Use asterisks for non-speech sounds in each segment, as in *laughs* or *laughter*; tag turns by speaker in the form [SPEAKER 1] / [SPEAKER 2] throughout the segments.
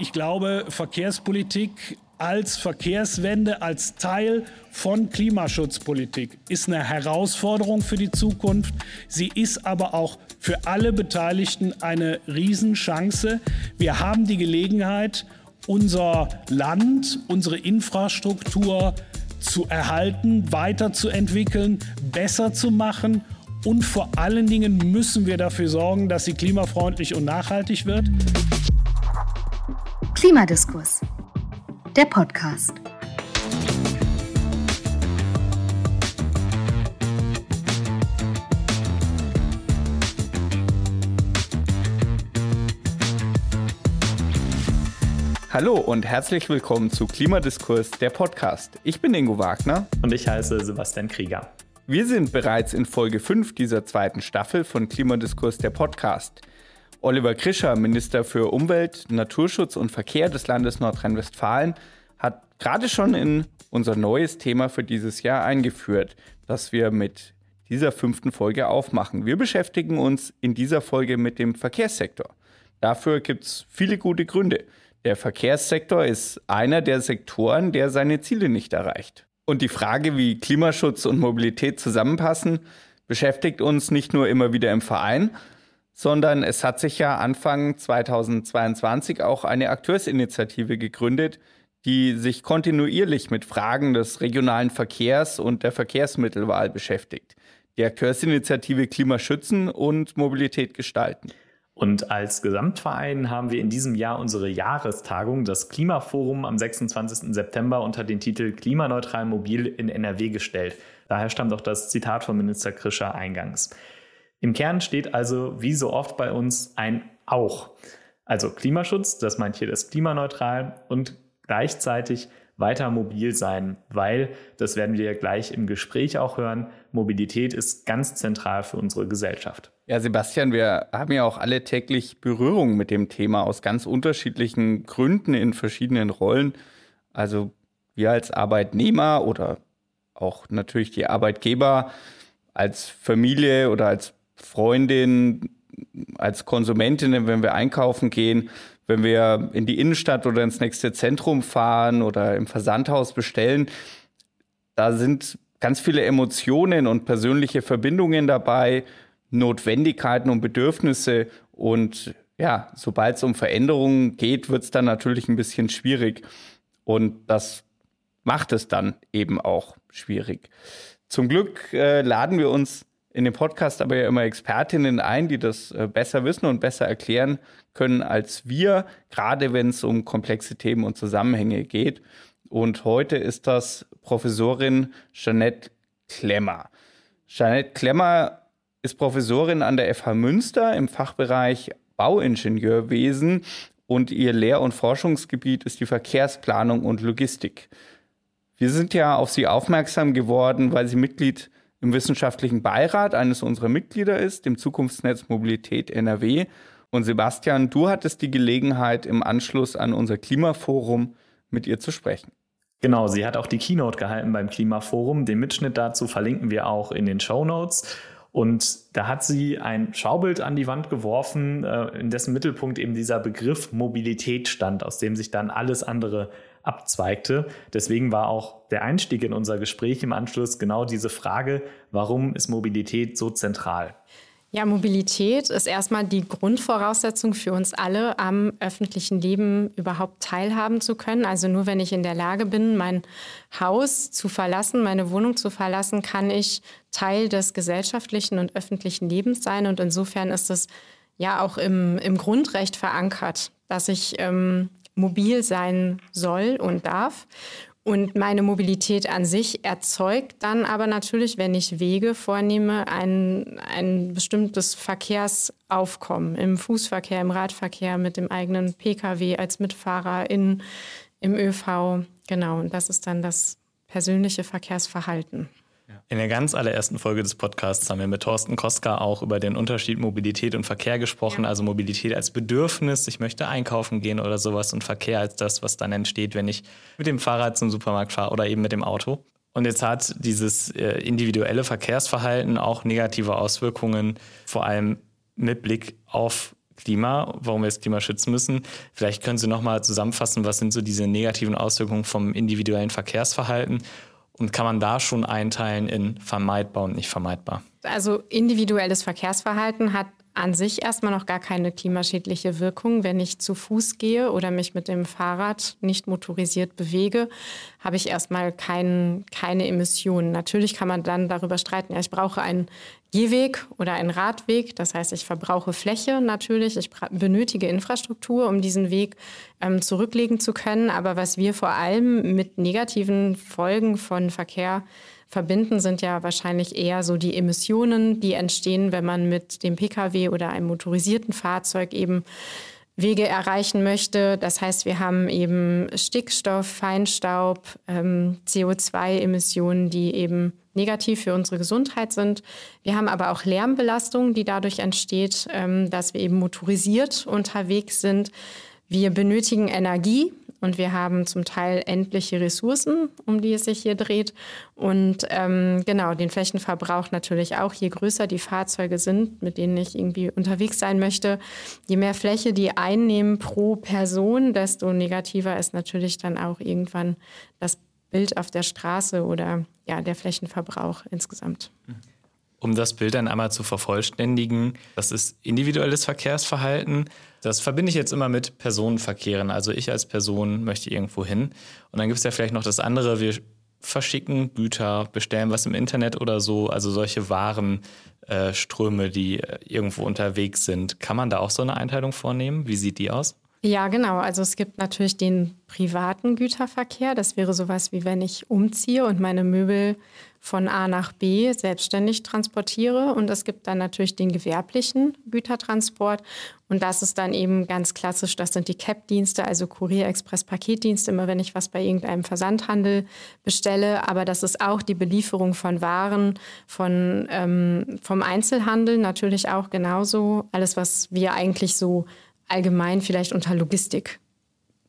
[SPEAKER 1] Ich glaube, Verkehrspolitik als Verkehrswende, als Teil von Klimaschutzpolitik ist eine Herausforderung für die Zukunft. Sie ist aber auch für alle Beteiligten eine Riesenchance. Wir haben die Gelegenheit, unser Land, unsere Infrastruktur zu erhalten, weiterzuentwickeln, besser zu machen. Und vor allen Dingen müssen wir dafür sorgen, dass sie klimafreundlich und nachhaltig wird.
[SPEAKER 2] Klimadiskurs der Podcast.
[SPEAKER 3] Hallo und herzlich willkommen zu Klimadiskurs, der Podcast. Ich bin Ingo Wagner.
[SPEAKER 4] Und ich heiße Sebastian Krieger.
[SPEAKER 3] Wir sind bereits in Folge 5 dieser zweiten Staffel von Klimadiskurs, der Podcast. Oliver Krischer, Minister für Umwelt, Naturschutz und Verkehr des Landes Nordrhein-Westfalen, hat gerade schon in unser neues Thema für dieses Jahr eingeführt, das wir mit dieser fünften Folge aufmachen. Wir beschäftigen uns in dieser Folge mit dem Verkehrssektor. Dafür gibt es viele gute Gründe. Der Verkehrssektor ist einer der Sektoren, der seine Ziele nicht erreicht. Und die Frage, wie Klimaschutz und Mobilität zusammenpassen, beschäftigt uns nicht nur immer wieder im Verein, sondern es hat sich ja Anfang 2022 auch eine Akteursinitiative gegründet, die sich kontinuierlich mit Fragen des regionalen Verkehrs und der Verkehrsmittelwahl beschäftigt. Die Akteursinitiative Klima schützen und Mobilität gestalten.
[SPEAKER 4] Und als Gesamtverein haben wir in diesem Jahr unsere Jahrestagung, das Klimaforum, am 26. September unter den Titel Klimaneutral mobil in NRW gestellt. Daher stammt auch das Zitat von Minister Krischer eingangs. Im Kern steht also, wie so oft bei uns, ein Auch. Also Klimaschutz, das meint hier das klimaneutral und gleichzeitig weiter mobil sein, weil, das werden wir gleich im Gespräch auch hören, Mobilität ist ganz zentral für unsere Gesellschaft.
[SPEAKER 3] Ja, Sebastian, wir haben ja auch alle täglich Berührung mit dem Thema aus ganz unterschiedlichen Gründen in verschiedenen Rollen. Also wir als Arbeitnehmer oder auch natürlich die Arbeitgeber als Familie oder als Freundin, als Konsumentin, wenn wir einkaufen gehen, wenn wir in die Innenstadt oder ins nächste Zentrum fahren oder im Versandhaus bestellen, da sind ganz viele Emotionen und persönliche Verbindungen dabei, Notwendigkeiten und Bedürfnisse. Und ja, sobald es um Veränderungen geht, wird es dann natürlich ein bisschen schwierig. Und das macht es dann eben auch schwierig. Zum Glück äh, laden wir uns in dem Podcast aber ja immer Expertinnen ein, die das äh, besser wissen und besser erklären können als wir, gerade wenn es um komplexe Themen und Zusammenhänge geht. Und heute ist das Professorin Jeanette Klemmer. Jeanette Klemmer ist Professorin an der FH Münster im Fachbereich Bauingenieurwesen und ihr Lehr- und Forschungsgebiet ist die Verkehrsplanung und Logistik. Wir sind ja auf sie aufmerksam geworden, weil sie Mitglied im wissenschaftlichen Beirat eines unserer Mitglieder ist, dem Zukunftsnetz Mobilität NRW. Und Sebastian, du hattest die Gelegenheit, im Anschluss an unser Klimaforum mit ihr zu sprechen.
[SPEAKER 4] Genau, sie hat auch die Keynote gehalten beim Klimaforum. Den Mitschnitt dazu verlinken wir auch in den Show Notes. Und da hat sie ein Schaubild an die Wand geworfen, äh, in dessen Mittelpunkt eben dieser Begriff Mobilität stand, aus dem sich dann alles andere abzweigte. Deswegen war auch der Einstieg in unser Gespräch im Anschluss genau diese Frage, warum ist Mobilität so zentral?
[SPEAKER 5] Ja, Mobilität ist erstmal die Grundvoraussetzung für uns alle, am öffentlichen Leben überhaupt teilhaben zu können. Also nur wenn ich in der Lage bin, mein Haus zu verlassen, meine Wohnung zu verlassen, kann ich Teil des gesellschaftlichen und öffentlichen Lebens sein. Und insofern ist es ja auch im, im Grundrecht verankert, dass ich ähm, mobil sein soll und darf. Und meine Mobilität an sich erzeugt dann aber natürlich, wenn ich Wege vornehme, ein, ein bestimmtes Verkehrsaufkommen im Fußverkehr, im Radverkehr, mit dem eigenen Pkw als Mitfahrer in, im ÖV. Genau, und das ist dann das persönliche Verkehrsverhalten.
[SPEAKER 4] In der ganz allerersten Folge des Podcasts haben wir mit Thorsten Koska auch über den Unterschied Mobilität und Verkehr gesprochen. Ja. Also Mobilität als Bedürfnis, ich möchte einkaufen gehen oder sowas und Verkehr als das, was dann entsteht, wenn ich mit dem Fahrrad zum Supermarkt fahre oder eben mit dem Auto. Und jetzt hat dieses äh, individuelle Verkehrsverhalten auch negative Auswirkungen, vor allem mit Blick auf Klima, warum wir das Klima schützen müssen. Vielleicht können Sie noch mal zusammenfassen, was sind so diese negativen Auswirkungen vom individuellen Verkehrsverhalten und kann man da schon einteilen in vermeidbar und nicht vermeidbar?
[SPEAKER 5] Also individuelles Verkehrsverhalten hat an sich erstmal noch gar keine klimaschädliche Wirkung. Wenn ich zu Fuß gehe oder mich mit dem Fahrrad nicht motorisiert bewege, habe ich erstmal kein, keine Emissionen. Natürlich kann man dann darüber streiten, ja, ich brauche einen Gehweg oder einen Radweg. Das heißt, ich verbrauche Fläche natürlich. Ich benötige Infrastruktur, um diesen Weg ähm, zurücklegen zu können. Aber was wir vor allem mit negativen Folgen von Verkehr verbinden, sind ja wahrscheinlich eher so die Emissionen, die entstehen, wenn man mit dem Pkw oder einem motorisierten Fahrzeug eben Wege erreichen möchte. Das heißt, wir haben eben Stickstoff, Feinstaub, ähm, CO2-Emissionen, die eben negativ für unsere Gesundheit sind. Wir haben aber auch Lärmbelastung, die dadurch entsteht, ähm, dass wir eben motorisiert unterwegs sind. Wir benötigen Energie, und wir haben zum Teil endliche Ressourcen, um die es sich hier dreht. Und ähm, genau, den Flächenverbrauch natürlich auch. Je größer die Fahrzeuge sind, mit denen ich irgendwie unterwegs sein möchte, je mehr Fläche die einnehmen pro Person, desto negativer ist natürlich dann auch irgendwann das Bild auf der Straße oder ja, der Flächenverbrauch insgesamt.
[SPEAKER 4] Um das Bild dann einmal zu vervollständigen, das ist individuelles Verkehrsverhalten. Das verbinde ich jetzt immer mit Personenverkehren. Also ich als Person möchte irgendwo hin. Und dann gibt es ja vielleicht noch das andere, wir verschicken Güter, bestellen was im Internet oder so, also solche Warenströme, äh, die äh, irgendwo unterwegs sind. Kann man da auch so eine Einteilung vornehmen? Wie sieht die aus?
[SPEAKER 5] Ja, genau. Also es gibt natürlich den privaten Güterverkehr. Das wäre sowas wie wenn ich umziehe und meine Möbel von A nach B selbstständig transportiere. Und es gibt dann natürlich den gewerblichen Gütertransport. Und das ist dann eben ganz klassisch, das sind die CAP-Dienste, also Kurier, Express, Paketdienste, immer wenn ich was bei irgendeinem Versandhandel bestelle. Aber das ist auch die Belieferung von Waren, von, ähm, vom Einzelhandel natürlich auch genauso. Alles, was wir eigentlich so allgemein vielleicht unter Logistik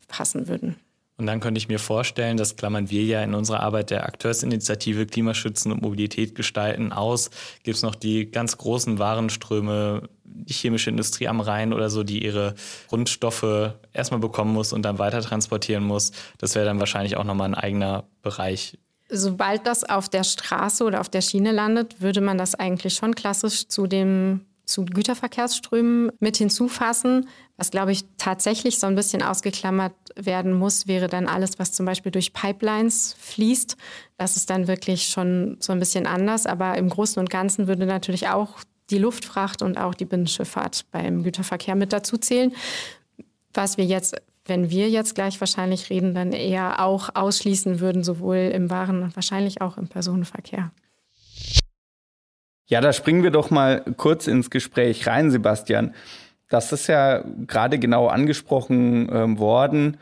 [SPEAKER 5] passen würden.
[SPEAKER 4] Und dann könnte ich mir vorstellen, das klammern wir ja in unserer Arbeit der Akteursinitiative Klimaschützen und Mobilität gestalten aus. Gibt es noch die ganz großen Warenströme, die chemische Industrie am Rhein oder so, die ihre Grundstoffe erstmal bekommen muss und dann weiter transportieren muss. Das wäre dann wahrscheinlich auch nochmal ein eigener Bereich.
[SPEAKER 5] Sobald das auf der Straße oder auf der Schiene landet, würde man das eigentlich schon klassisch zu dem zu Güterverkehrsströmen mit hinzufassen. Was, glaube ich, tatsächlich so ein bisschen ausgeklammert werden muss, wäre dann alles, was zum Beispiel durch Pipelines fließt. Das ist dann wirklich schon so ein bisschen anders. Aber im Großen und Ganzen würde natürlich auch die Luftfracht und auch die Binnenschifffahrt beim Güterverkehr mit dazu zählen. Was wir jetzt wenn wir jetzt gleich wahrscheinlich reden, dann eher auch ausschließen würden, sowohl im Waren- und wahrscheinlich auch im Personenverkehr.
[SPEAKER 3] Ja, da springen wir doch mal kurz ins Gespräch rein, Sebastian. Das ist ja gerade genau angesprochen ähm, worden.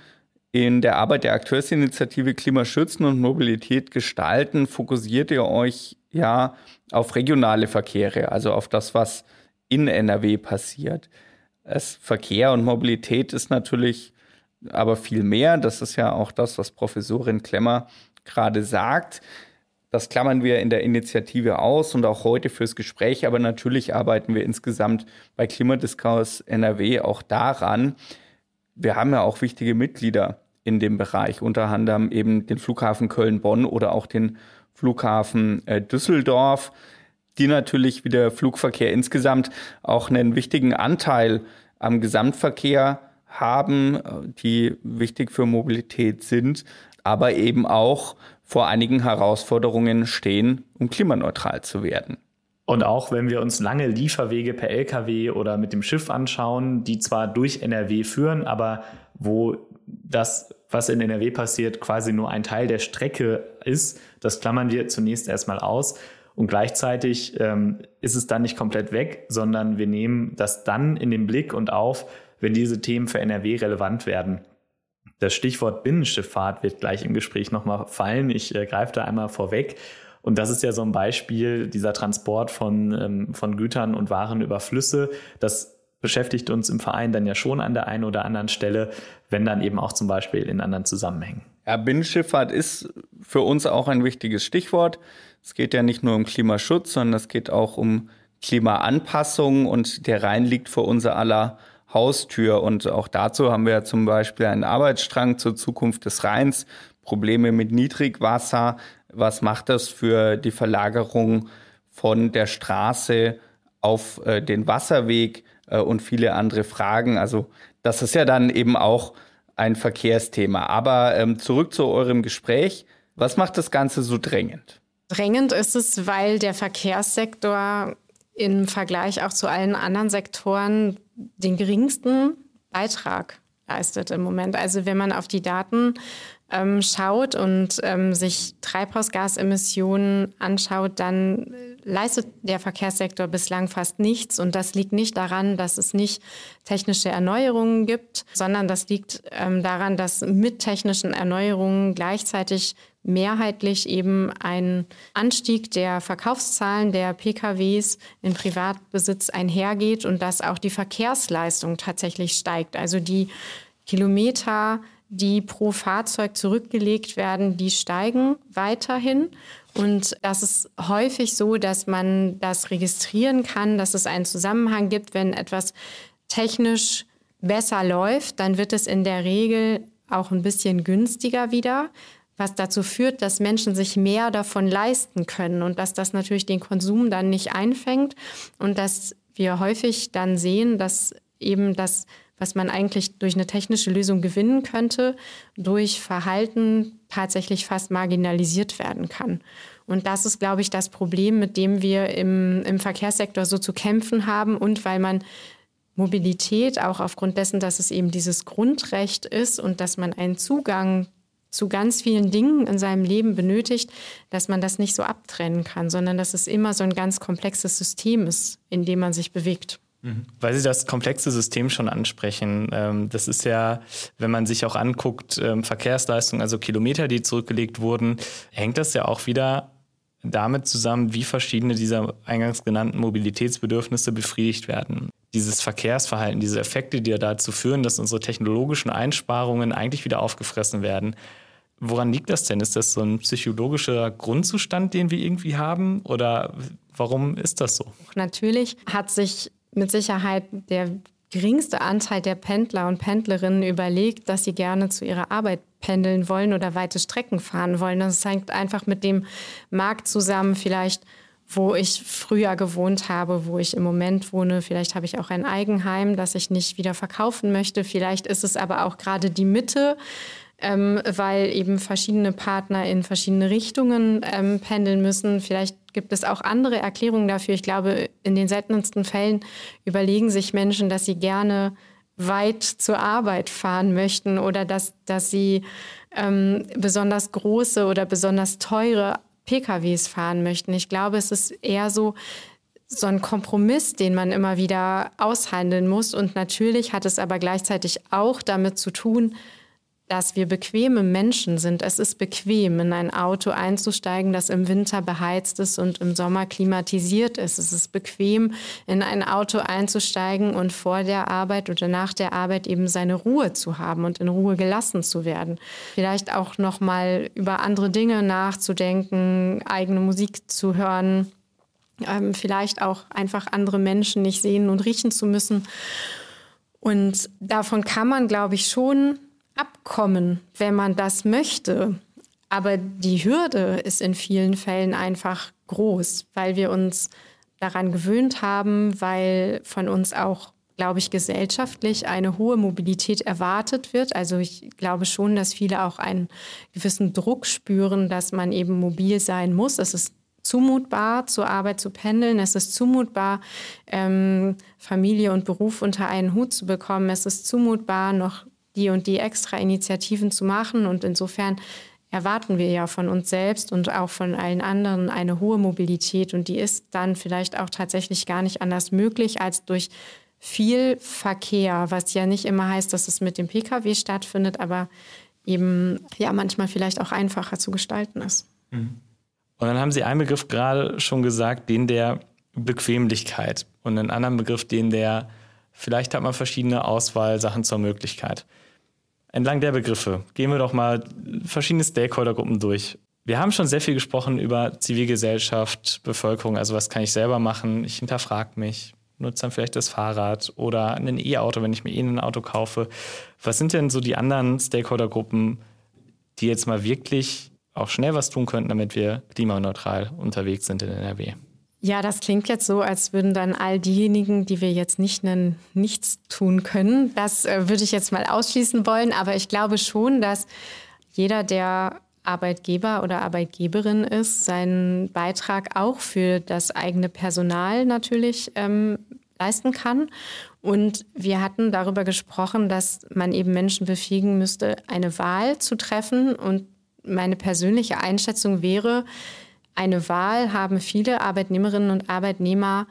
[SPEAKER 3] In der Arbeit der Akteursinitiative Klimaschützen und Mobilität gestalten fokussiert ihr euch ja auf regionale Verkehre, also auf das, was in NRW passiert. Es, Verkehr und Mobilität ist natürlich aber viel mehr. Das ist ja auch das, was Professorin Klemmer gerade sagt. Das klammern wir in der Initiative aus und auch heute fürs Gespräch. Aber natürlich arbeiten wir insgesamt bei Klimadiskurs NRW auch daran. Wir haben ja auch wichtige Mitglieder in dem Bereich, unter anderem eben den Flughafen Köln-Bonn oder auch den Flughafen äh, Düsseldorf, die natürlich wie der Flugverkehr insgesamt auch einen wichtigen Anteil am Gesamtverkehr haben, äh, die wichtig für Mobilität sind, aber eben auch vor einigen Herausforderungen stehen, um klimaneutral zu werden.
[SPEAKER 4] Und auch wenn wir uns lange Lieferwege per Lkw oder mit dem Schiff anschauen, die zwar durch NRW führen, aber wo das, was in NRW passiert, quasi nur ein Teil der Strecke ist, das klammern wir zunächst erstmal aus. Und gleichzeitig ähm, ist es dann nicht komplett weg, sondern wir nehmen das dann in den Blick und auf, wenn diese Themen für NRW relevant werden. Das Stichwort Binnenschifffahrt wird gleich im Gespräch nochmal fallen. Ich äh, greife da einmal vorweg. Und das ist ja so ein Beispiel, dieser Transport von, ähm, von Gütern und Waren über Flüsse. Das beschäftigt uns im Verein dann ja schon an der einen oder anderen Stelle, wenn dann eben auch zum Beispiel in anderen Zusammenhängen.
[SPEAKER 3] Ja, Binnenschifffahrt ist für uns auch ein wichtiges Stichwort. Es geht ja nicht nur um Klimaschutz, sondern es geht auch um Klimaanpassung und der Rhein liegt vor unser aller Haustür. Und auch dazu haben wir zum Beispiel einen Arbeitsstrang zur Zukunft des Rheins, Probleme mit Niedrigwasser. Was macht das für die Verlagerung von der Straße auf äh, den Wasserweg äh, und viele andere Fragen? Also das ist ja dann eben auch ein Verkehrsthema. Aber ähm, zurück zu eurem Gespräch. Was macht das Ganze so drängend?
[SPEAKER 5] Drängend ist es, weil der Verkehrssektor im Vergleich auch zu allen anderen Sektoren den geringsten Beitrag leistet im Moment. Also wenn man auf die Daten ähm, schaut und ähm, sich Treibhausgasemissionen anschaut, dann leistet der Verkehrssektor bislang fast nichts. Und das liegt nicht daran, dass es nicht technische Erneuerungen gibt, sondern das liegt ähm, daran, dass mit technischen Erneuerungen gleichzeitig mehrheitlich eben ein Anstieg der Verkaufszahlen der PKWs in Privatbesitz einhergeht und dass auch die Verkehrsleistung tatsächlich steigt. Also die Kilometer, die pro Fahrzeug zurückgelegt werden, die steigen weiterhin. Und das ist häufig so, dass man das registrieren kann, dass es einen Zusammenhang gibt, wenn etwas technisch besser läuft, dann wird es in der Regel auch ein bisschen günstiger wieder, was dazu führt, dass Menschen sich mehr davon leisten können und dass das natürlich den Konsum dann nicht einfängt und dass wir häufig dann sehen, dass eben das, was man eigentlich durch eine technische Lösung gewinnen könnte, durch Verhalten tatsächlich fast marginalisiert werden kann. Und das ist, glaube ich, das Problem, mit dem wir im, im Verkehrssektor so zu kämpfen haben und weil man Mobilität auch aufgrund dessen, dass es eben dieses Grundrecht ist und dass man einen Zugang zu ganz vielen Dingen in seinem Leben benötigt, dass man das nicht so abtrennen kann, sondern dass es immer so ein ganz komplexes System ist, in dem man sich bewegt.
[SPEAKER 4] Weil Sie das komplexe System schon ansprechen. Ähm, das ist ja, wenn man sich auch anguckt, ähm, Verkehrsleistung, also Kilometer, die zurückgelegt wurden, hängt das ja auch wieder damit zusammen, wie verschiedene dieser eingangs genannten Mobilitätsbedürfnisse befriedigt werden. Dieses Verkehrsverhalten, diese Effekte, die ja dazu führen, dass unsere technologischen Einsparungen eigentlich wieder aufgefressen werden. Woran liegt das denn? Ist das so ein psychologischer Grundzustand, den wir irgendwie haben? Oder warum ist das so?
[SPEAKER 5] Natürlich hat sich mit Sicherheit der geringste Anteil der Pendler und Pendlerinnen überlegt, dass sie gerne zu ihrer Arbeit pendeln wollen oder weite Strecken fahren wollen. Das hängt einfach mit dem Markt zusammen, vielleicht wo ich früher gewohnt habe, wo ich im Moment wohne. Vielleicht habe ich auch ein Eigenheim, das ich nicht wieder verkaufen möchte. Vielleicht ist es aber auch gerade die Mitte, ähm, weil eben verschiedene Partner in verschiedene Richtungen ähm, pendeln müssen. Vielleicht gibt es auch andere Erklärungen dafür. Ich glaube, in den seltensten Fällen überlegen sich Menschen, dass sie gerne weit zur Arbeit fahren möchten oder dass, dass sie ähm, besonders große oder besonders teure PKWs fahren möchten. Ich glaube, es ist eher so, so ein Kompromiss, den man immer wieder aushandeln muss. Und natürlich hat es aber gleichzeitig auch damit zu tun, dass wir bequeme Menschen sind. Es ist bequem, in ein Auto einzusteigen, das im Winter beheizt ist und im Sommer klimatisiert ist. Es ist bequem, in ein Auto einzusteigen und vor der Arbeit oder nach der Arbeit eben seine Ruhe zu haben und in Ruhe gelassen zu werden. Vielleicht auch noch mal über andere Dinge nachzudenken, eigene Musik zu hören, ähm, vielleicht auch einfach andere Menschen nicht sehen und riechen zu müssen. Und davon kann man, glaube ich, schon abkommen, wenn man das möchte. Aber die Hürde ist in vielen Fällen einfach groß, weil wir uns daran gewöhnt haben, weil von uns auch, glaube ich, gesellschaftlich eine hohe Mobilität erwartet wird. Also ich glaube schon, dass viele auch einen gewissen Druck spüren, dass man eben mobil sein muss. Es ist zumutbar, zur Arbeit zu pendeln. Es ist zumutbar, ähm, Familie und Beruf unter einen Hut zu bekommen. Es ist zumutbar, noch die und die extra Initiativen zu machen. Und insofern erwarten wir ja von uns selbst und auch von allen anderen eine hohe Mobilität. Und die ist dann vielleicht auch tatsächlich gar nicht anders möglich als durch viel Verkehr, was ja nicht immer heißt, dass es mit dem Pkw stattfindet, aber eben ja manchmal vielleicht auch einfacher zu gestalten ist.
[SPEAKER 4] Mhm. Und dann haben Sie einen Begriff gerade schon gesagt, den der Bequemlichkeit und einen anderen Begriff, den der vielleicht hat man verschiedene Auswahlsachen zur Möglichkeit. Entlang der Begriffe gehen wir doch mal verschiedene Stakeholdergruppen durch. Wir haben schon sehr viel gesprochen über Zivilgesellschaft, Bevölkerung, also was kann ich selber machen, ich hinterfrage mich, nutze dann vielleicht das Fahrrad oder ein E-Auto, wenn ich mir eh ein Auto kaufe. Was sind denn so die anderen Stakeholdergruppen, die jetzt mal wirklich auch schnell was tun könnten, damit wir klimaneutral unterwegs sind in NRW?
[SPEAKER 5] Ja, das klingt jetzt so, als würden dann all diejenigen, die wir jetzt nicht nennen, nichts tun können. Das äh, würde ich jetzt mal ausschließen wollen. Aber ich glaube schon, dass jeder, der Arbeitgeber oder Arbeitgeberin ist, seinen Beitrag auch für das eigene Personal natürlich ähm, leisten kann. Und wir hatten darüber gesprochen, dass man eben Menschen befähigen müsste, eine Wahl zu treffen. Und meine persönliche Einschätzung wäre, eine Wahl haben viele Arbeitnehmerinnen und Arbeitnehmer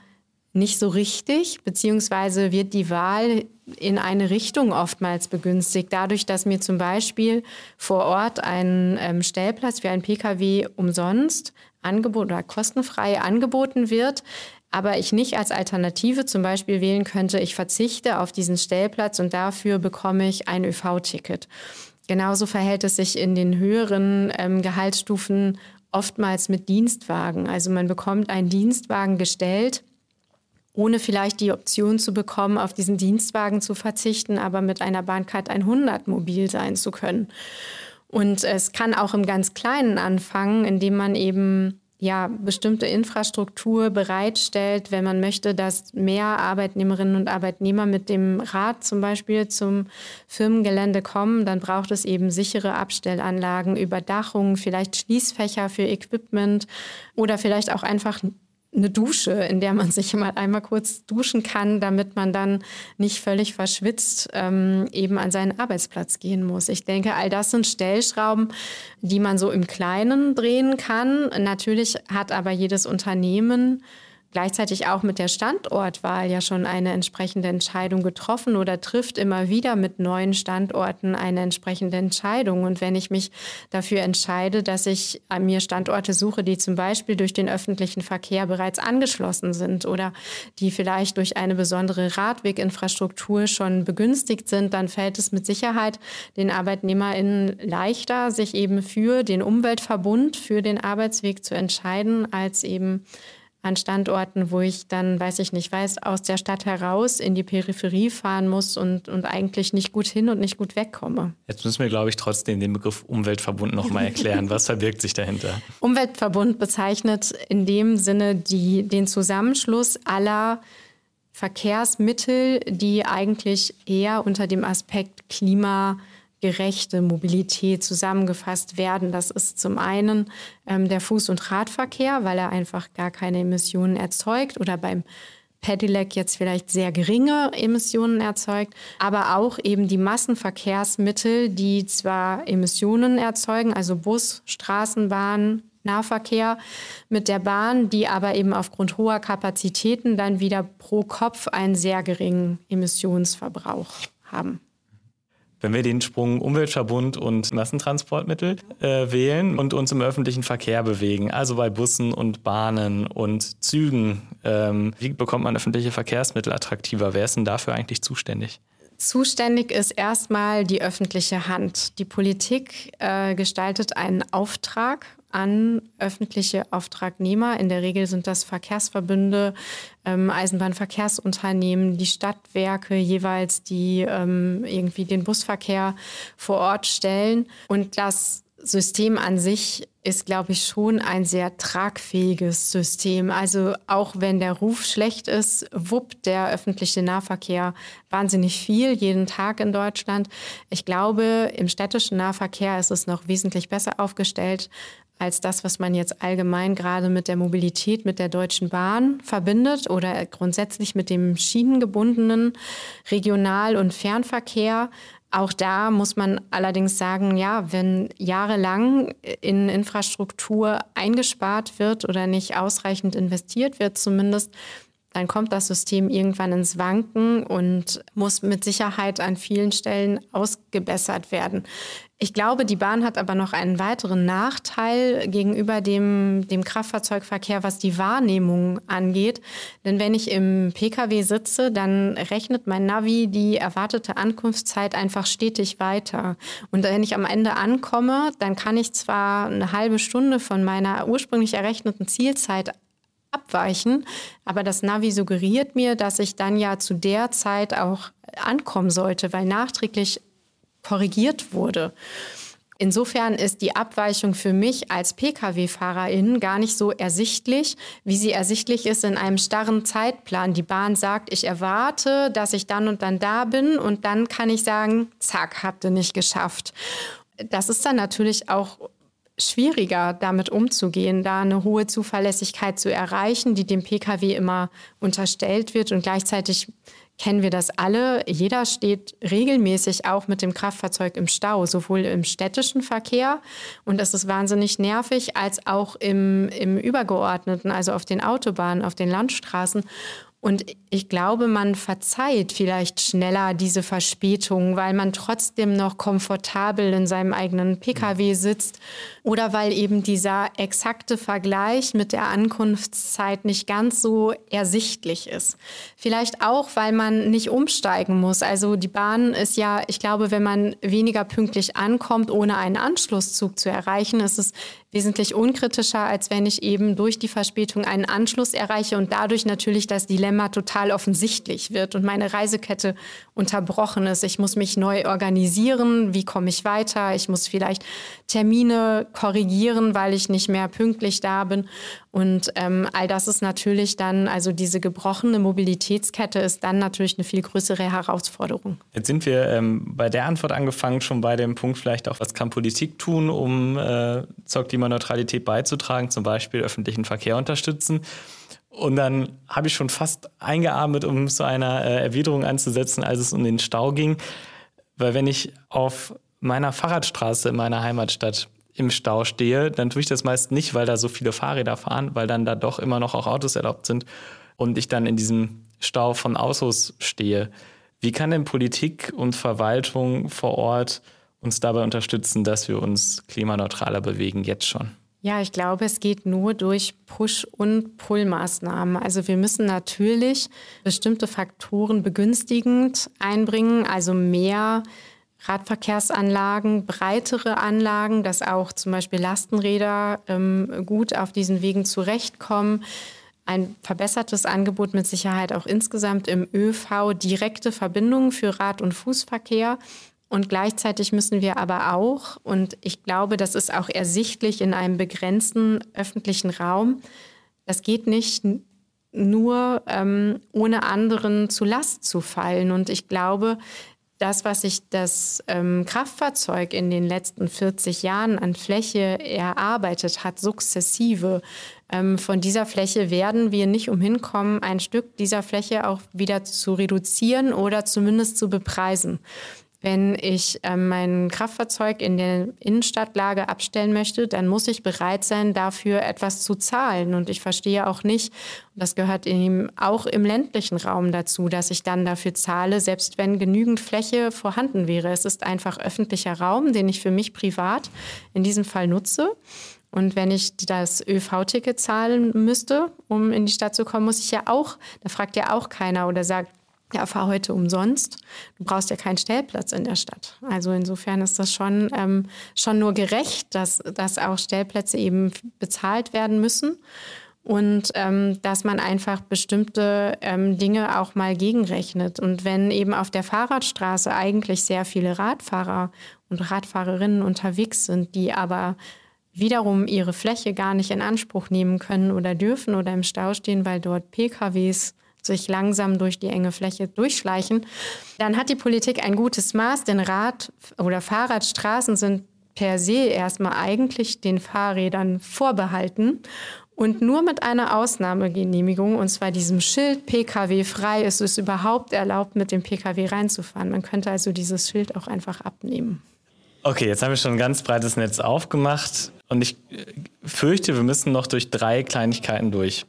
[SPEAKER 5] nicht so richtig, beziehungsweise wird die Wahl in eine Richtung oftmals begünstigt, dadurch, dass mir zum Beispiel vor Ort ein ähm, Stellplatz für ein Pkw umsonst angeboten oder kostenfrei angeboten wird, aber ich nicht als Alternative zum Beispiel wählen könnte, ich verzichte auf diesen Stellplatz und dafür bekomme ich ein ÖV-Ticket. Genauso verhält es sich in den höheren ähm, Gehaltsstufen oftmals mit Dienstwagen. Also man bekommt einen Dienstwagen gestellt, ohne vielleicht die Option zu bekommen, auf diesen Dienstwagen zu verzichten, aber mit einer Bahncard 100 mobil sein zu können. Und es kann auch im ganz Kleinen anfangen, indem man eben ja, bestimmte Infrastruktur bereitstellt, wenn man möchte, dass mehr Arbeitnehmerinnen und Arbeitnehmer mit dem Rad zum Beispiel zum Firmengelände kommen, dann braucht es eben sichere Abstellanlagen, Überdachung, vielleicht Schließfächer für Equipment oder vielleicht auch einfach eine Dusche, in der man *laughs* sich mal einmal kurz duschen kann, damit man dann nicht völlig verschwitzt ähm, eben an seinen Arbeitsplatz gehen muss. Ich denke, all das sind Stellschrauben, die man so im Kleinen drehen kann. Natürlich hat aber jedes Unternehmen gleichzeitig auch mit der Standortwahl ja schon eine entsprechende Entscheidung getroffen oder trifft immer wieder mit neuen Standorten eine entsprechende Entscheidung. Und wenn ich mich dafür entscheide, dass ich mir Standorte suche, die zum Beispiel durch den öffentlichen Verkehr bereits angeschlossen sind oder die vielleicht durch eine besondere Radweginfrastruktur schon begünstigt sind, dann fällt es mit Sicherheit den ArbeitnehmerInnen leichter, sich eben für den Umweltverbund, für den Arbeitsweg zu entscheiden, als eben an Standorten, wo ich dann, weiß ich nicht, weiß, aus der Stadt heraus in die Peripherie fahren muss und, und eigentlich nicht gut hin und nicht gut wegkomme.
[SPEAKER 4] Jetzt müssen wir, glaube ich, trotzdem den Begriff Umweltverbund nochmal erklären. Was verbirgt sich dahinter? *laughs*
[SPEAKER 5] Umweltverbund bezeichnet in dem Sinne die, den Zusammenschluss aller Verkehrsmittel, die eigentlich eher unter dem Aspekt Klima gerechte Mobilität zusammengefasst werden. Das ist zum einen ähm, der Fuß- und Radverkehr, weil er einfach gar keine Emissionen erzeugt oder beim Pedelec jetzt vielleicht sehr geringe Emissionen erzeugt, aber auch eben die Massenverkehrsmittel, die zwar Emissionen erzeugen, also Bus, Straßenbahn, Nahverkehr mit der Bahn, die aber eben aufgrund hoher Kapazitäten dann wieder pro Kopf einen sehr geringen Emissionsverbrauch haben.
[SPEAKER 4] Wenn wir den Sprung Umweltverbund und Massentransportmittel äh, wählen und uns im öffentlichen Verkehr bewegen, also bei Bussen und Bahnen und Zügen, ähm, wie bekommt man öffentliche Verkehrsmittel attraktiver? Wer ist denn dafür eigentlich zuständig?
[SPEAKER 5] Zuständig ist erstmal die öffentliche Hand. Die Politik äh, gestaltet einen Auftrag an öffentliche Auftragnehmer. In der Regel sind das Verkehrsverbünde, ähm, Eisenbahnverkehrsunternehmen, die Stadtwerke jeweils, die ähm, irgendwie den Busverkehr vor Ort stellen. Und das System an sich ist, glaube ich, schon ein sehr tragfähiges System. Also auch wenn der Ruf schlecht ist, wuppt der öffentliche Nahverkehr wahnsinnig viel jeden Tag in Deutschland. Ich glaube, im städtischen Nahverkehr ist es noch wesentlich besser aufgestellt als das, was man jetzt allgemein gerade mit der Mobilität mit der Deutschen Bahn verbindet oder grundsätzlich mit dem schienengebundenen Regional- und Fernverkehr. Auch da muss man allerdings sagen, ja, wenn jahrelang in Infrastruktur eingespart wird oder nicht ausreichend investiert wird, zumindest, dann kommt das System irgendwann ins Wanken und muss mit Sicherheit an vielen Stellen ausgebessert werden. Ich glaube, die Bahn hat aber noch einen weiteren Nachteil gegenüber dem, dem Kraftfahrzeugverkehr, was die Wahrnehmung angeht. Denn wenn ich im Pkw sitze, dann rechnet mein Navi die erwartete Ankunftszeit einfach stetig weiter. Und wenn ich am Ende ankomme, dann kann ich zwar eine halbe Stunde von meiner ursprünglich errechneten Zielzeit abweichen. Aber das Navi suggeriert mir, dass ich dann ja zu der Zeit auch ankommen sollte, weil nachträglich korrigiert wurde. Insofern ist die Abweichung für mich als Pkw-Fahrerin gar nicht so ersichtlich, wie sie ersichtlich ist in einem starren Zeitplan. Die Bahn sagt, ich erwarte, dass ich dann und dann da bin und dann kann ich sagen, zack, habt ihr nicht geschafft. Das ist dann natürlich auch schwieriger, damit umzugehen, da eine hohe Zuverlässigkeit zu erreichen, die dem Pkw immer unterstellt wird und gleichzeitig kennen wir das alle. Jeder steht regelmäßig auch mit dem Kraftfahrzeug im Stau, sowohl im städtischen Verkehr und das ist wahnsinnig nervig, als auch im, im übergeordneten, also auf den Autobahnen, auf den Landstraßen. Und ich glaube, man verzeiht vielleicht schneller diese Verspätung, weil man trotzdem noch komfortabel in seinem eigenen Pkw sitzt oder weil eben dieser exakte Vergleich mit der Ankunftszeit nicht ganz so ersichtlich ist. Vielleicht auch, weil man nicht umsteigen muss. Also die Bahn ist ja, ich glaube, wenn man weniger pünktlich ankommt, ohne einen Anschlusszug zu erreichen, ist es wesentlich unkritischer, als wenn ich eben durch die Verspätung einen Anschluss erreiche und dadurch natürlich das Dilemma total offensichtlich wird und meine Reisekette unterbrochen ist. Ich muss mich neu organisieren. Wie komme ich weiter? Ich muss vielleicht Termine korrigieren, weil ich nicht mehr pünktlich da bin. Und ähm, all das ist natürlich dann, also diese gebrochene Mobilitätskette ist dann natürlich eine viel größere Herausforderung.
[SPEAKER 4] Jetzt sind wir ähm, bei der Antwort angefangen, schon bei dem Punkt vielleicht auch, was kann Politik tun, um äh, zur Klimaneutralität beizutragen, zum Beispiel öffentlichen Verkehr unterstützen. Und dann habe ich schon fast eingeatmet, um zu einer äh, Erwiderung anzusetzen, als es um den Stau ging. Weil wenn ich auf meiner Fahrradstraße in meiner Heimatstadt im Stau stehe, dann tue ich das meist nicht, weil da so viele Fahrräder fahren, weil dann da doch immer noch auch Autos erlaubt sind und ich dann in diesem Stau von Autos stehe. Wie kann denn Politik und Verwaltung vor Ort uns dabei unterstützen, dass wir uns klimaneutraler bewegen, jetzt schon?
[SPEAKER 5] Ja, ich glaube, es geht nur durch Push- und Pull-Maßnahmen. Also wir müssen natürlich bestimmte Faktoren begünstigend einbringen, also mehr Radverkehrsanlagen, breitere Anlagen, dass auch zum Beispiel Lastenräder ähm, gut auf diesen Wegen zurechtkommen. Ein verbessertes Angebot mit Sicherheit auch insgesamt im ÖV, direkte Verbindungen für Rad- und Fußverkehr. Und gleichzeitig müssen wir aber auch, und ich glaube, das ist auch ersichtlich in einem begrenzten öffentlichen Raum, das geht nicht nur ähm, ohne anderen zu Last zu fallen. Und ich glaube, das, was sich das ähm, Kraftfahrzeug in den letzten 40 Jahren an Fläche erarbeitet hat, sukzessive, ähm, von dieser Fläche werden wir nicht umhin kommen, ein Stück dieser Fläche auch wieder zu reduzieren oder zumindest zu bepreisen. Wenn ich äh, mein Kraftfahrzeug in der Innenstadtlage abstellen möchte, dann muss ich bereit sein, dafür etwas zu zahlen. Und ich verstehe auch nicht, und das gehört eben auch im ländlichen Raum dazu, dass ich dann dafür zahle, selbst wenn genügend Fläche vorhanden wäre. Es ist einfach öffentlicher Raum, den ich für mich privat in diesem Fall nutze. Und wenn ich das ÖV-Ticket zahlen müsste, um in die Stadt zu kommen, muss ich ja auch, da fragt ja auch keiner oder sagt, ja, fahr heute umsonst. Du brauchst ja keinen Stellplatz in der Stadt. Also insofern ist das schon, ähm, schon nur gerecht, dass, dass auch Stellplätze eben bezahlt werden müssen und ähm, dass man einfach bestimmte ähm, Dinge auch mal gegenrechnet. Und wenn eben auf der Fahrradstraße eigentlich sehr viele Radfahrer und Radfahrerinnen unterwegs sind, die aber wiederum ihre Fläche gar nicht in Anspruch nehmen können oder dürfen oder im Stau stehen, weil dort PKWs sich langsam durch die enge Fläche durchschleichen, dann hat die Politik ein gutes Maß, denn Rad- oder Fahrradstraßen sind per se erstmal eigentlich den Fahrrädern vorbehalten. Und nur mit einer Ausnahmegenehmigung, und zwar diesem Schild Pkw frei, ist es überhaupt erlaubt, mit dem Pkw reinzufahren. Man könnte also dieses Schild auch einfach abnehmen.
[SPEAKER 4] Okay, jetzt haben wir schon ein ganz breites Netz aufgemacht und ich fürchte, wir müssen noch durch drei Kleinigkeiten durch.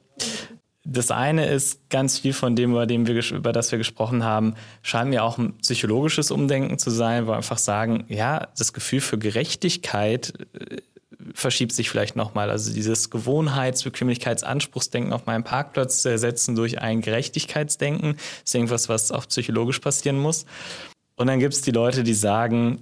[SPEAKER 4] Das eine ist ganz viel von dem, über, dem wir, über das wir gesprochen haben, scheint mir auch ein psychologisches Umdenken zu sein, wo wir einfach sagen, ja, das Gefühl für Gerechtigkeit äh, verschiebt sich vielleicht nochmal. Also dieses Gewohnheits-, Bequemlichkeitsanspruchsdenken auf meinem Parkplatz zu ersetzen durch ein Gerechtigkeitsdenken, ist irgendwas, was auch psychologisch passieren muss. Und dann gibt es die Leute, die sagen,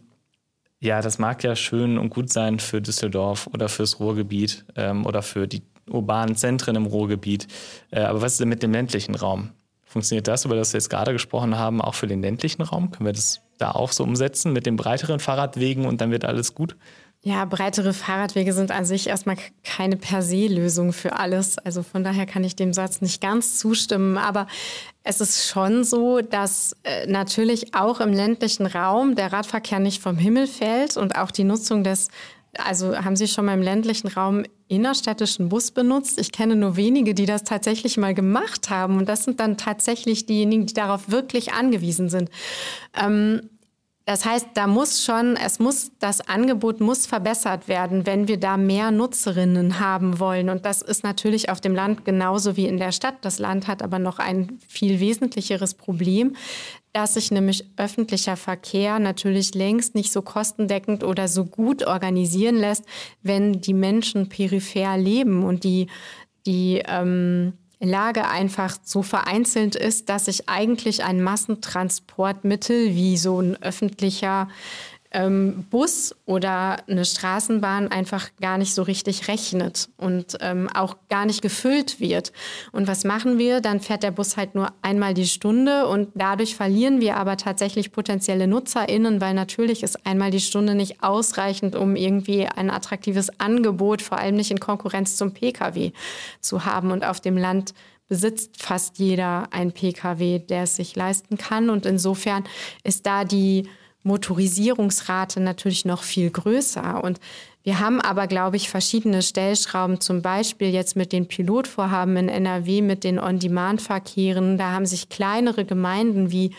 [SPEAKER 4] ja, das mag ja schön und gut sein für Düsseldorf oder fürs Ruhrgebiet ähm, oder für die urbanen Zentren im Ruhrgebiet. Äh, aber was ist denn mit dem ländlichen Raum? Funktioniert das, über das wir jetzt gerade gesprochen haben, auch für den ländlichen Raum? Können wir das da auch so umsetzen mit den breiteren Fahrradwegen und dann wird alles gut?
[SPEAKER 5] Ja, breitere Fahrradwege sind an sich erstmal keine per se Lösung für alles. Also von daher kann ich dem Satz nicht ganz zustimmen. Aber es ist schon so, dass äh, natürlich auch im ländlichen Raum der Radverkehr nicht vom Himmel fällt und auch die Nutzung des also haben Sie schon mal im ländlichen Raum innerstädtischen Bus benutzt? Ich kenne nur wenige, die das tatsächlich mal gemacht haben. Und das sind dann tatsächlich diejenigen, die darauf wirklich angewiesen sind. Ähm, das heißt, da muss schon, es muss, das Angebot muss verbessert werden, wenn wir da mehr Nutzerinnen haben wollen. Und das ist natürlich auf dem Land genauso wie in der Stadt. Das Land hat aber noch ein viel wesentlicheres Problem, dass sich nämlich öffentlicher Verkehr natürlich längst nicht so kostendeckend oder so gut organisieren lässt, wenn die Menschen peripher leben und die, die, ähm, Lage einfach so vereinzelt ist, dass sich eigentlich ein Massentransportmittel wie so ein öffentlicher ähm, Bus oder eine Straßenbahn einfach gar nicht so richtig rechnet und ähm, auch gar nicht gefüllt wird. Und was machen wir? Dann fährt der Bus halt nur einmal die Stunde und dadurch verlieren wir aber tatsächlich potenzielle NutzerInnen, weil natürlich ist einmal die Stunde nicht ausreichend, um irgendwie ein attraktives Angebot, vor allem nicht in Konkurrenz zum Pkw zu haben. Und auf dem Land besitzt fast jeder ein Pkw, der es sich leisten kann. Und insofern ist da die Motorisierungsrate natürlich noch viel größer. Und wir haben aber, glaube ich, verschiedene Stellschrauben, zum Beispiel jetzt mit den Pilotvorhaben in NRW, mit den On-Demand-Verkehren. Da haben sich kleinere Gemeinden wie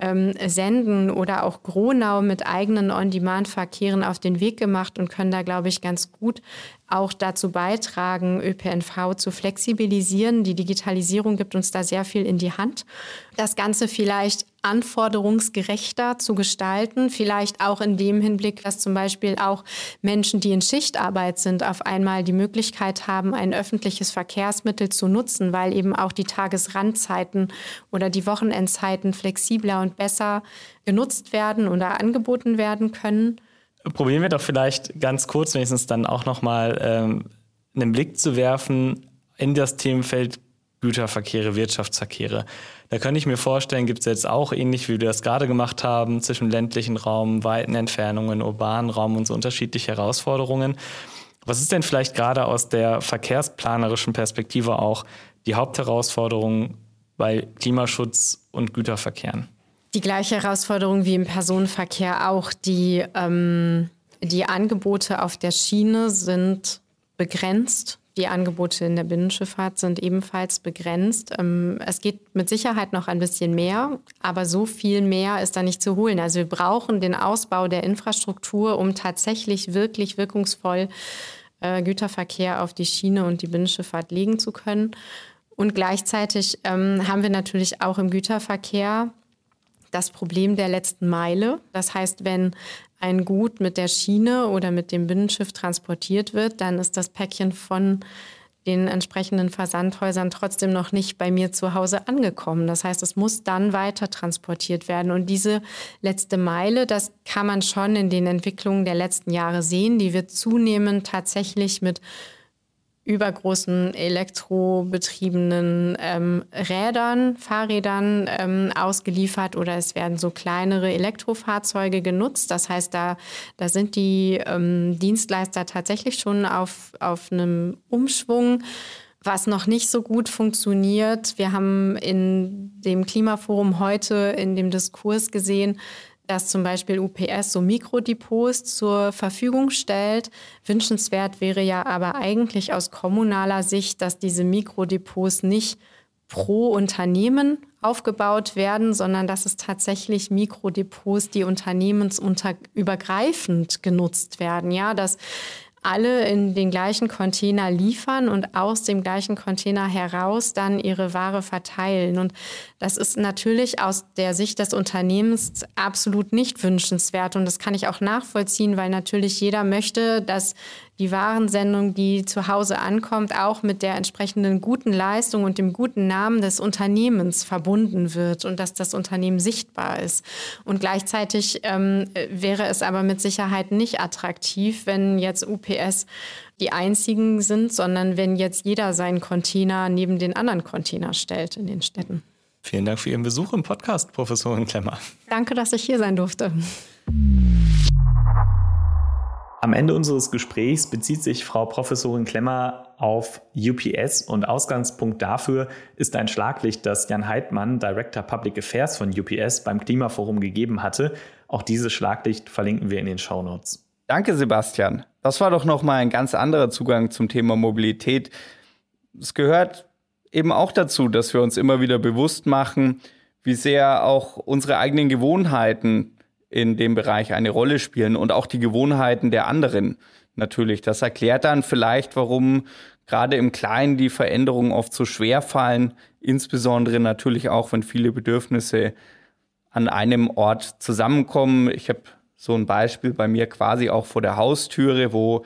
[SPEAKER 5] ähm, Senden oder auch Gronau mit eigenen On-Demand-Verkehren auf den Weg gemacht und können da, glaube ich, ganz gut auch dazu beitragen, ÖPNV zu flexibilisieren. Die Digitalisierung gibt uns da sehr viel in die Hand. Das Ganze vielleicht anforderungsgerechter zu gestalten, vielleicht auch in dem Hinblick, dass zum Beispiel auch Menschen, die in Schichtarbeit sind, auf einmal die Möglichkeit haben, ein öffentliches Verkehrsmittel zu nutzen, weil eben auch die Tagesrandzeiten oder die Wochenendzeiten flexibler und besser genutzt werden oder angeboten werden können.
[SPEAKER 4] Probieren wir doch vielleicht ganz kurz wenigstens dann auch nochmal ähm, einen Blick zu werfen in das Themenfeld Güterverkehre, Wirtschaftsverkehre. Da könnte ich mir vorstellen, gibt es jetzt auch ähnlich, wie wir das gerade gemacht haben, zwischen ländlichen Raum, weiten Entfernungen, urbanen Raum und so unterschiedliche Herausforderungen. Was ist denn vielleicht gerade aus der verkehrsplanerischen Perspektive auch die Hauptherausforderung bei Klimaschutz und Güterverkehren?
[SPEAKER 5] Die gleiche Herausforderung wie im Personenverkehr auch. Die, ähm, die Angebote auf der Schiene sind begrenzt. Die Angebote in der Binnenschifffahrt sind ebenfalls begrenzt. Ähm, es geht mit Sicherheit noch ein bisschen mehr, aber so viel mehr ist da nicht zu holen. Also wir brauchen den Ausbau der Infrastruktur, um tatsächlich wirklich wirkungsvoll äh, Güterverkehr auf die Schiene und die Binnenschifffahrt legen zu können. Und gleichzeitig ähm, haben wir natürlich auch im Güterverkehr das Problem der letzten Meile. Das heißt, wenn ein Gut mit der Schiene oder mit dem Binnenschiff transportiert wird, dann ist das Päckchen von den entsprechenden Versandhäusern trotzdem noch nicht bei mir zu Hause angekommen. Das heißt, es muss dann weiter transportiert werden. Und diese letzte Meile, das kann man schon in den Entwicklungen der letzten Jahre sehen, die wird zunehmend tatsächlich mit übergroßen elektrobetriebenen ähm, Rädern, Fahrrädern ähm, ausgeliefert oder es werden so kleinere Elektrofahrzeuge genutzt. Das heißt, da, da sind die ähm, Dienstleister tatsächlich schon auf, auf einem Umschwung. Was noch nicht so gut funktioniert, wir haben in dem Klimaforum heute in dem Diskurs gesehen, dass zum Beispiel UPS so Mikrodepots zur Verfügung stellt. Wünschenswert wäre ja aber eigentlich aus kommunaler Sicht, dass diese Mikrodepots nicht pro Unternehmen aufgebaut werden, sondern dass es tatsächlich Mikrodepots, die unternehmensübergreifend genutzt werden. Ja, dass alle in den gleichen Container liefern und aus dem gleichen Container heraus dann ihre Ware verteilen. Und das ist natürlich aus der Sicht des Unternehmens absolut nicht wünschenswert. Und das kann ich auch nachvollziehen, weil natürlich jeder möchte, dass die Warensendung, die zu Hause ankommt, auch mit der entsprechenden guten Leistung und dem guten Namen des Unternehmens verbunden wird und dass das Unternehmen sichtbar ist. Und gleichzeitig ähm, wäre es aber mit Sicherheit nicht attraktiv, wenn jetzt UPS die einzigen sind, sondern wenn jetzt jeder seinen Container neben den anderen Container stellt in den Städten.
[SPEAKER 6] Vielen Dank für Ihren Besuch im Podcast, Professorin Klemmer.
[SPEAKER 5] Danke, dass ich hier sein durfte.
[SPEAKER 6] Am Ende unseres Gesprächs bezieht sich Frau Professorin Klemmer auf UPS und Ausgangspunkt dafür ist ein Schlaglicht, das Jan Heidmann, Director Public Affairs von UPS, beim Klimaforum gegeben hatte. Auch dieses Schlaglicht verlinken wir in den Show Notes.
[SPEAKER 3] Danke, Sebastian. Das war doch nochmal ein ganz anderer Zugang zum Thema Mobilität. Es gehört eben auch dazu, dass wir uns immer wieder bewusst machen, wie sehr auch unsere eigenen Gewohnheiten in dem Bereich eine Rolle spielen und auch die Gewohnheiten der anderen natürlich. Das erklärt dann vielleicht, warum gerade im Kleinen die Veränderungen oft so schwer fallen, insbesondere natürlich auch, wenn viele Bedürfnisse an einem Ort zusammenkommen. Ich habe so ein Beispiel bei mir quasi auch vor der Haustüre, wo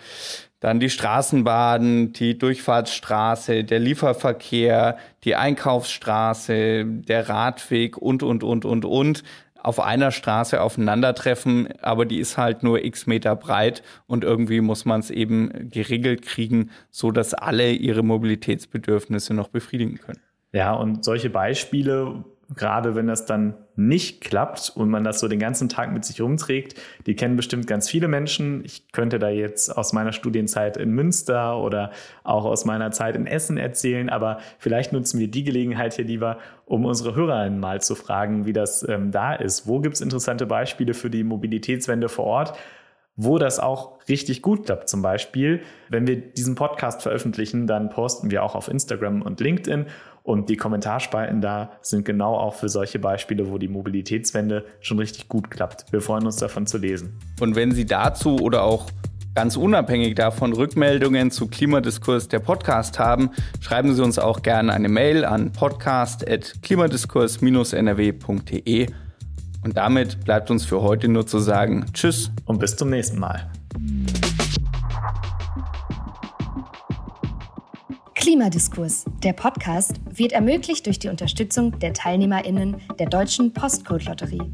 [SPEAKER 3] dann die Straßenbahn, die Durchfahrtsstraße, der Lieferverkehr, die Einkaufsstraße, der Radweg und, und, und, und, und auf einer Straße aufeinandertreffen, aber die ist halt nur x Meter breit und irgendwie muss man es eben geregelt kriegen, so dass alle ihre Mobilitätsbedürfnisse noch befriedigen können.
[SPEAKER 6] Ja, und solche Beispiele, gerade wenn das dann nicht klappt und man das so den ganzen Tag mit sich rumträgt, die kennen bestimmt ganz viele Menschen. Ich könnte da jetzt aus meiner Studienzeit in Münster oder auch aus meiner Zeit in Essen erzählen, aber vielleicht nutzen wir die Gelegenheit hier lieber, um unsere Hörerinnen mal zu fragen, wie das ähm, da ist. Wo gibt es interessante Beispiele für die Mobilitätswende vor Ort? wo das auch richtig gut klappt. Zum Beispiel, wenn wir diesen Podcast veröffentlichen, dann posten wir auch auf Instagram und LinkedIn und die Kommentarspalten da sind genau auch für solche Beispiele, wo die Mobilitätswende schon richtig gut klappt. Wir freuen uns davon zu lesen.
[SPEAKER 3] Und wenn Sie dazu oder auch ganz unabhängig davon Rückmeldungen zu Klimadiskurs der Podcast haben, schreiben Sie uns auch gerne eine Mail an podcast.klimadiskurs-nrw.de. Und damit bleibt uns für heute nur zu sagen Tschüss
[SPEAKER 6] und bis zum nächsten Mal.
[SPEAKER 2] Klimadiskurs. Der Podcast wird ermöglicht durch die Unterstützung der TeilnehmerInnen der Deutschen Postcode-Lotterie.